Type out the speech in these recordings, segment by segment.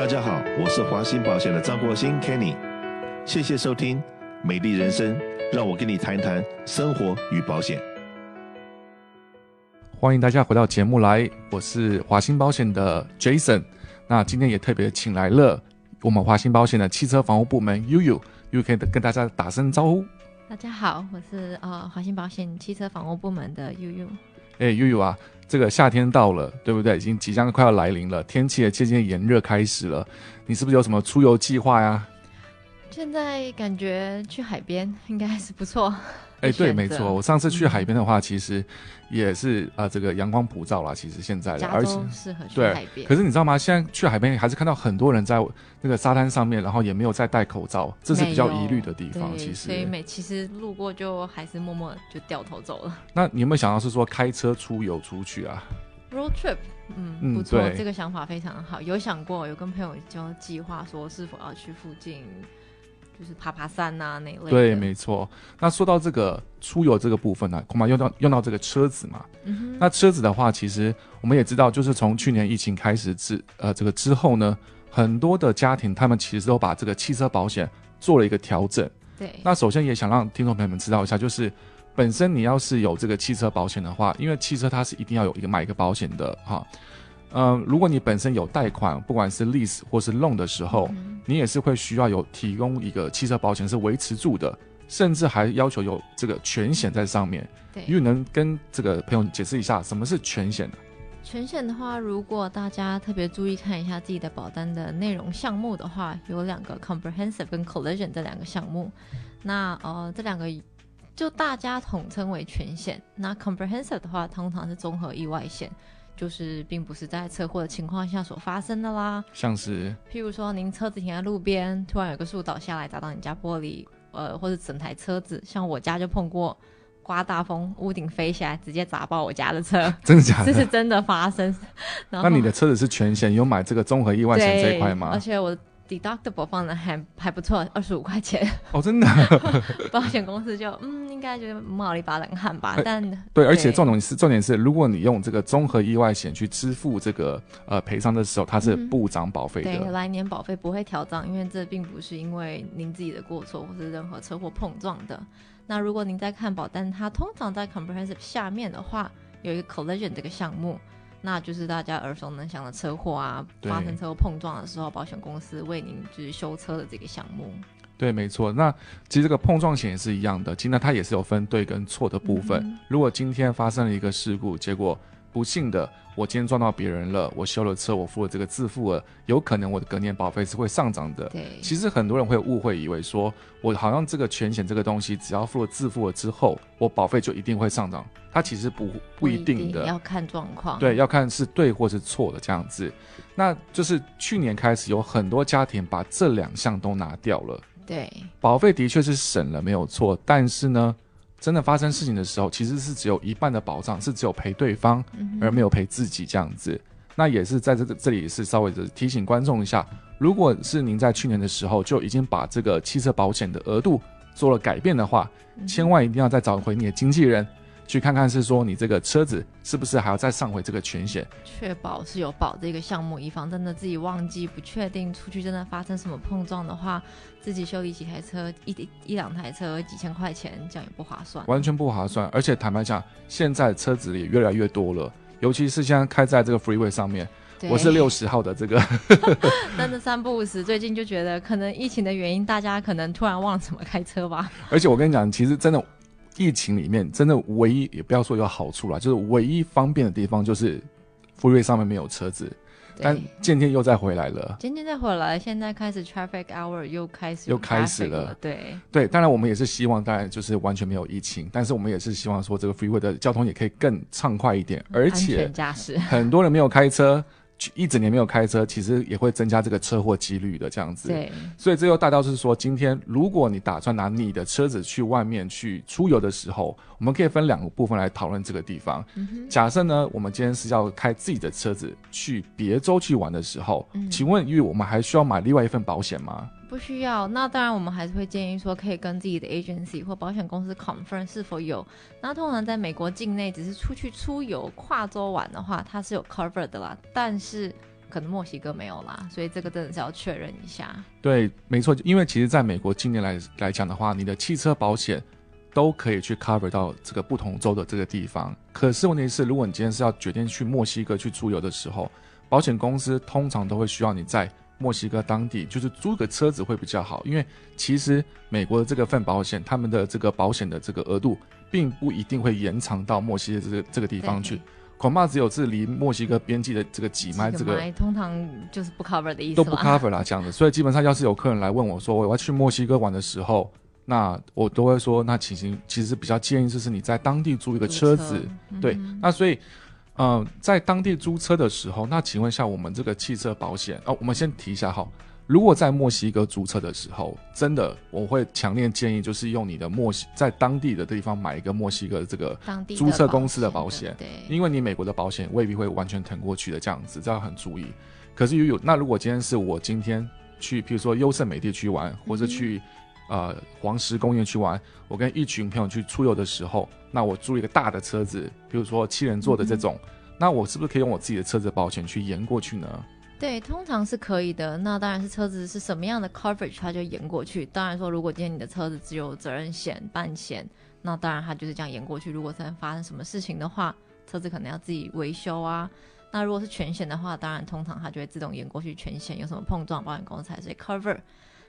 大家好，我是华兴保险的张国兴 Kenny，谢谢收听《美丽人生》，让我跟你谈谈生活与保险。欢迎大家回到节目来，我是华兴保险的 Jason。那今天也特别请来了我们华兴保险的汽车防护部门 Youyou，可以跟大家打声招呼。大家好，我是呃华兴保险汽车防护部门的 Youyou。哎悠悠啊，这个夏天到了，对不对？已经即将快要来临了，天气也渐渐炎热开始了。你是不是有什么出游计划呀？现在感觉去海边应该还是不错。哎，对，没错，我上次去海边的话，嗯、其实也是啊、呃，这个阳光普照啦。其实现在的，而且适合去海边。可是你知道吗？现在去海边还是看到很多人在那个沙滩上面，然后也没有再戴口罩，这是比较疑虑的地方。其实，所以每其实路过就还是默默就掉头走了。那你有没有想到是说开车出游出去啊？Road trip，嗯，不错，这个想法非常好。有想过，有跟朋友就计划说是否要去附近。就是爬爬山呐、啊，那类。对，没错。那说到这个出游这个部分呢、啊，恐怕用到用到这个车子嘛。嗯。那车子的话，其实我们也知道，就是从去年疫情开始之呃这个之后呢，很多的家庭他们其实都把这个汽车保险做了一个调整。对。那首先也想让听众朋友们知道一下，就是本身你要是有这个汽车保险的话，因为汽车它是一定要有一个买一个保险的哈。嗯、呃，如果你本身有贷款，不管是 lease 或是 loan 的时候，嗯、你也是会需要有提供一个汽车保险是维持住的，甚至还要求有这个全险在上面。对，因为能跟这个朋友解释一下什么是全险呢？全险的话，如果大家特别注意看一下自己的保单的内容项目的话，有两个 comprehensive 跟 collision 这两个项目。那呃，这两个就大家统称为全险。那 comprehensive 的话，通常是综合意外险。就是并不是在车祸的情况下所发生的啦，像是譬如说您车子停在路边，突然有个树倒下来砸到你家玻璃，呃，或者整台车子，像我家就碰过，刮大风，屋顶飞起来，直接砸爆我家的车，真的假的？这是真的发生。那你的车子是全险，有买这个综合意外险这一块吗？而且我。Deductible 放的还还不错，二十五块钱哦，真的。保险公司就嗯，应该觉得冒了一把冷汗吧。呃、但对，对，而且重点是重点是，如果你用这个综合意外险去支付这个呃赔偿的时候，它是不涨保费的。嗯、对，来年保费不会调涨，因为这并不是因为您自己的过错或是任何车祸碰撞的。那如果您在看保单，它通常在 Comprehensive 下面的话，有一个 Collision 这个项目。那就是大家耳熟能详的车祸啊，发生车祸碰撞的时候，保险公司为您就是修车的这个项目。对，没错。那其实这个碰撞险也是一样的，今天它也是有分对跟错的部分。嗯、如果今天发生了一个事故，结果。不幸的，我今天撞到别人了，我修了车，我付了这个自付额，有可能我的隔年保费是会上涨的。对，其实很多人会误会，以为说我好像这个全险这个东西，只要付了自付额之后，我保费就一定会上涨。它其实不不一定的，要看状况。对，要看是对或是错的这样子。那就是去年开始有很多家庭把这两项都拿掉了。对，保费的确是省了没有错，但是呢。真的发生事情的时候，其实是只有一半的保障，是只有赔对方，而没有赔自己这样子。嗯、那也是在这个这里是稍微的提醒观众一下，如果是您在去年的时候就已经把这个汽车保险的额度做了改变的话，嗯、千万一定要再找回你的经纪人。去看看是说你这个车子是不是还要再上回这个全险，确保是有保这个项目，以防真的自己忘记不确定出去真的发生什么碰撞的话，自己修理几台车一一两台车几千块钱，这样也不划算，完全不划算。而且坦白讲，现在车子也越来越多了，尤其是现在开在这个 freeway 上面，我是六十号的这个，真的三不五时，最近就觉得可能疫情的原因，大家可能突然忘了怎么开车吧。而且我跟你讲，其实真的。疫情里面真的唯一也不要说有好处啦，就是唯一方便的地方就是 freeway 上面没有车子，但渐渐又再回来了。渐渐再回来，现在开始 traffic hour 又开始又开始了。对对，当然我们也是希望，当然就是完全没有疫情，但是我们也是希望说这个 freeway 的交通也可以更畅快一点，而且很多人没有开车。一整年没有开车，其实也会增加这个车祸几率的这样子。对，所以这又大到是说，今天如果你打算拿你的车子去外面去出游的时候，我们可以分两个部分来讨论这个地方。嗯、假设呢，我们今天是要开自己的车子去别州去玩的时候，嗯、请问，因为我们还需要买另外一份保险吗？不需要，那当然我们还是会建议说，可以跟自己的 agency 或保险公司 confirm 是否有。那通常在美国境内，只是出去出游跨州玩的话，它是有 cover 的啦。但是可能墨西哥没有啦，所以这个真的是要确认一下。对，没错，因为其实在美国近年来来讲的话，你的汽车保险都可以去 cover 到这个不同州的这个地方。可是问题是，如果你今天是要决定去墨西哥去出游的时候，保险公司通常都会需要你在墨西哥当地就是租个车子会比较好，因为其实美国的这个份保险，他们的这个保险的这个额度并不一定会延长到墨西哥这个这个地方去。恐怕只有是离墨西哥边境的这个几迈，这个通常就是不 cover 的意思，都不 cover 啦，这样子。所以基本上，要是有客人来问我说我要去墨西哥玩的时候，那我都会说，那其实其实比较建议就是你在当地租一个车子，车嗯、对。那所以，嗯、呃，在当地租车的时候，那请问一下，我们这个汽车保险哦，我们先提一下哈。如果在墨西哥租车的时候，真的我会强烈建议，就是用你的墨西在当地的地方买一个墨西哥的这个租车公司的保险，对，因为你美国的保险未必会完全腾过去的，这样子这要很注意。可是有那如果今天是我今天去，譬如说优胜美地去玩，或者去、嗯、呃黄石公园去玩，我跟一群朋友去出游的时候，那我租一个大的车子，比如说七人座的这种，嗯、那我是不是可以用我自己的车子保险去延过去呢？对，通常是可以的。那当然是车子是什么样的 coverage，它就延过去。当然说，如果今天你的车子只有责任险、半险，那当然它就是这样延过去。如果真的发生什么事情的话，车子可能要自己维修啊。那如果是全险的话，当然通常它就会自动延过去全险。有什么碰撞，保险公司还是会 cover。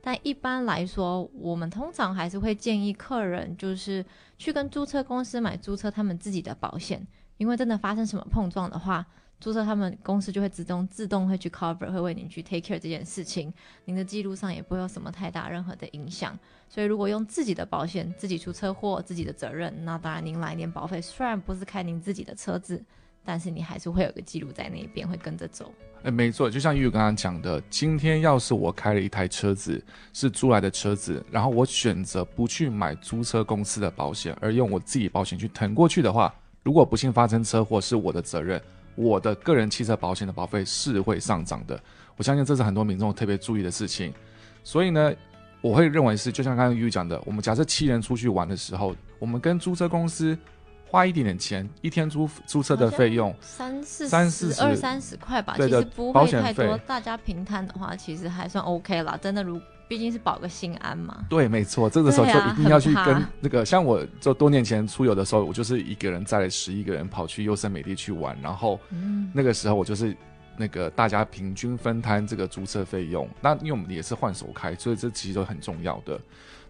但一般来说，我们通常还是会建议客人就是去跟租车公司买租车他们自己的保险，因为真的发生什么碰撞的话。租车他们公司就会自动自动会去 cover，会为您去 take care 这件事情，您的记录上也不会有什么太大任何的影响。所以如果用自己的保险，自己出车祸，自己的责任，那当然您来年保费虽然不是开您自己的车子，但是你还是会有个记录在那边会跟着走。哎、没错，就像玉刚刚讲的，今天要是我开了一台车子是租来的车子，然后我选择不去买租车公司的保险，而用我自己保险去腾过去的话，如果不幸发生车祸是我的责任。我的个人汽车保险的保费是会上涨的，我相信这是很多民众特别注意的事情。所以呢，我会认为是，就像刚刚玉讲的，我们假设七人出去玩的时候，我们跟租车公司花一点点钱，一天租租车的费用三四三四十二三十块吧，其实不会太多，大家平摊的话，其实还算 OK 啦。真的如。毕竟是保个心安嘛。对，没错，这个时候就一定要去跟那个，像我就多年前出游的时候，我就是一个人载了十一个人跑去优胜美地去玩，然后那个时候我就是那个大家平均分摊这个租车费用。那因为我们也是换手开，所以这其实都很重要的。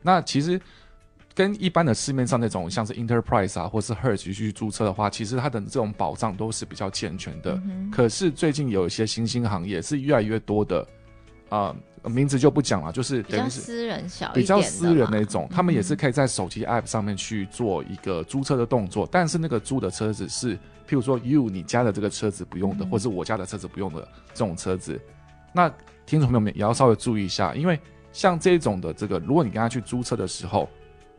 那其实跟一般的市面上那种像是 Enterprise 啊，或是 Hertz 去租车的话，其实它的这种保障都是比较健全的。可是最近有一些新兴行业是越来越多的啊。呃名字就不讲了，就是等于是私人小比较私人那种，他们也是可以在手机 app 上面去做一个租车的动作，但是那个租的车子是，譬如说 you 你家的这个车子不用的，或是我家的车子不用的这种车子，那听众朋友们也要稍微注意一下，因为像这种的这个，如果你跟他去租车的时候，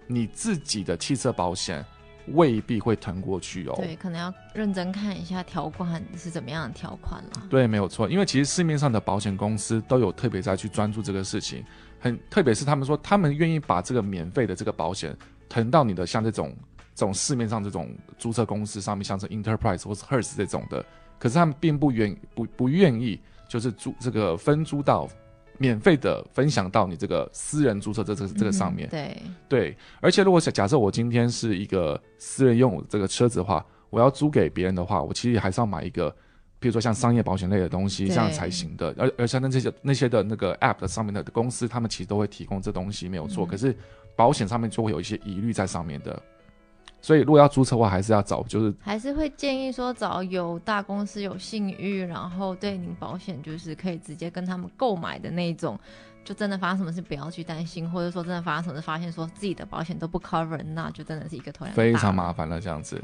你自己的汽车保险。未必会腾过去哦。对，可能要认真看一下条款是怎么样的条款了。对，没有错，因为其实市面上的保险公司都有特别在去专注这个事情，很特别是他们说他们愿意把这个免费的这个保险腾到你的像这种这种市面上这种租车公司上面，像是 Enterprise 或是 Hertz 这种的，可是他们并不愿不不愿意就是租这个分租到。免费的分享到你这个私人注册这这这个上面，嗯、对对，而且如果假假设我今天是一个私人用这个车子的话，我要租给别人的话，我其实还是要买一个，比如说像商业保险类的东西，这样才行的。而而像那这些那些的那个 App 的上面的公司，他们其实都会提供这东西没有错，嗯、可是保险上面就会有一些疑虑在上面的。所以，如果要租车的话，还是要找，就是还是会建议说找有大公司、有信誉，然后对您保险就是可以直接跟他们购买的那种。就真的发生什么事，不要去担心，或者说真的发生什么事，发现说自己的保险都不 cover，那就真的是一个头非常麻烦了这样子。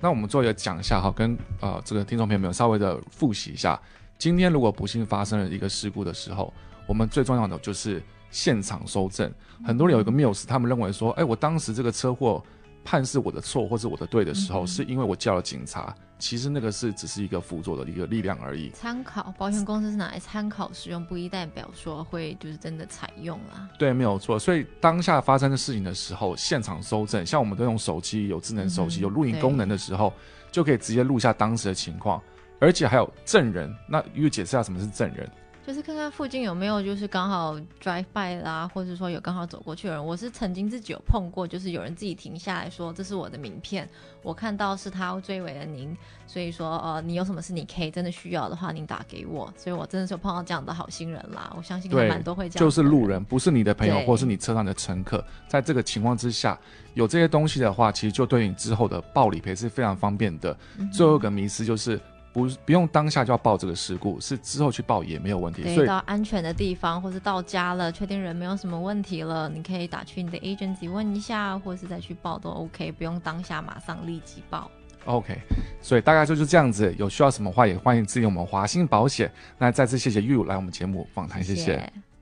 那我们做一个讲一下哈，跟呃这个听众朋友们稍微的复习一下。今天如果不幸发生了一个事故的时候，我们最重要的就是现场搜证。很多人有一个谬思，他们认为说，哎，我当时这个车祸。判是我的错或是我的对的时候，嗯、是因为我叫了警察。其实那个是只是一个辅助的一个力量而已。参考保险公司是拿来参考使用，不一代表说会就是真的采用啦。对，没有错。所以当下发生的事情的时候，现场搜证，像我们都用手机有智能手机、嗯、有录影功能的时候，就可以直接录下当时的情况。而且还有证人。那又解释下什么是证人？就是看看附近有没有，就是刚好 drive by 啦，或者说有刚好走过去的人。我是曾经自己有碰过，就是有人自己停下来说：“这是我的名片，我看到是他追尾了您，所以说呃，你有什么事你可以真的需要的话，您打给我。”所以我真的是有碰到这样的好心人啦。我相信还蛮多会这样，就是路人，不是你的朋友或是你车上的乘客。在这个情况之下，有这些东西的话，其实就对你之后的报理赔是非常方便的。嗯、最后一个迷思就是。不不用当下就要报这个事故，是之后去报也没有问题。所以到安全的地方，或是到家了，确定人没有什么问题了，你可以打去你的 agency 问一下，或是再去报都 OK，不用当下马上立即报。OK，所以大概就是这样子。有需要什么话也欢迎咨询我们华兴保险。那再次谢谢 Yu 来我们节目访谈，谢谢。谢谢。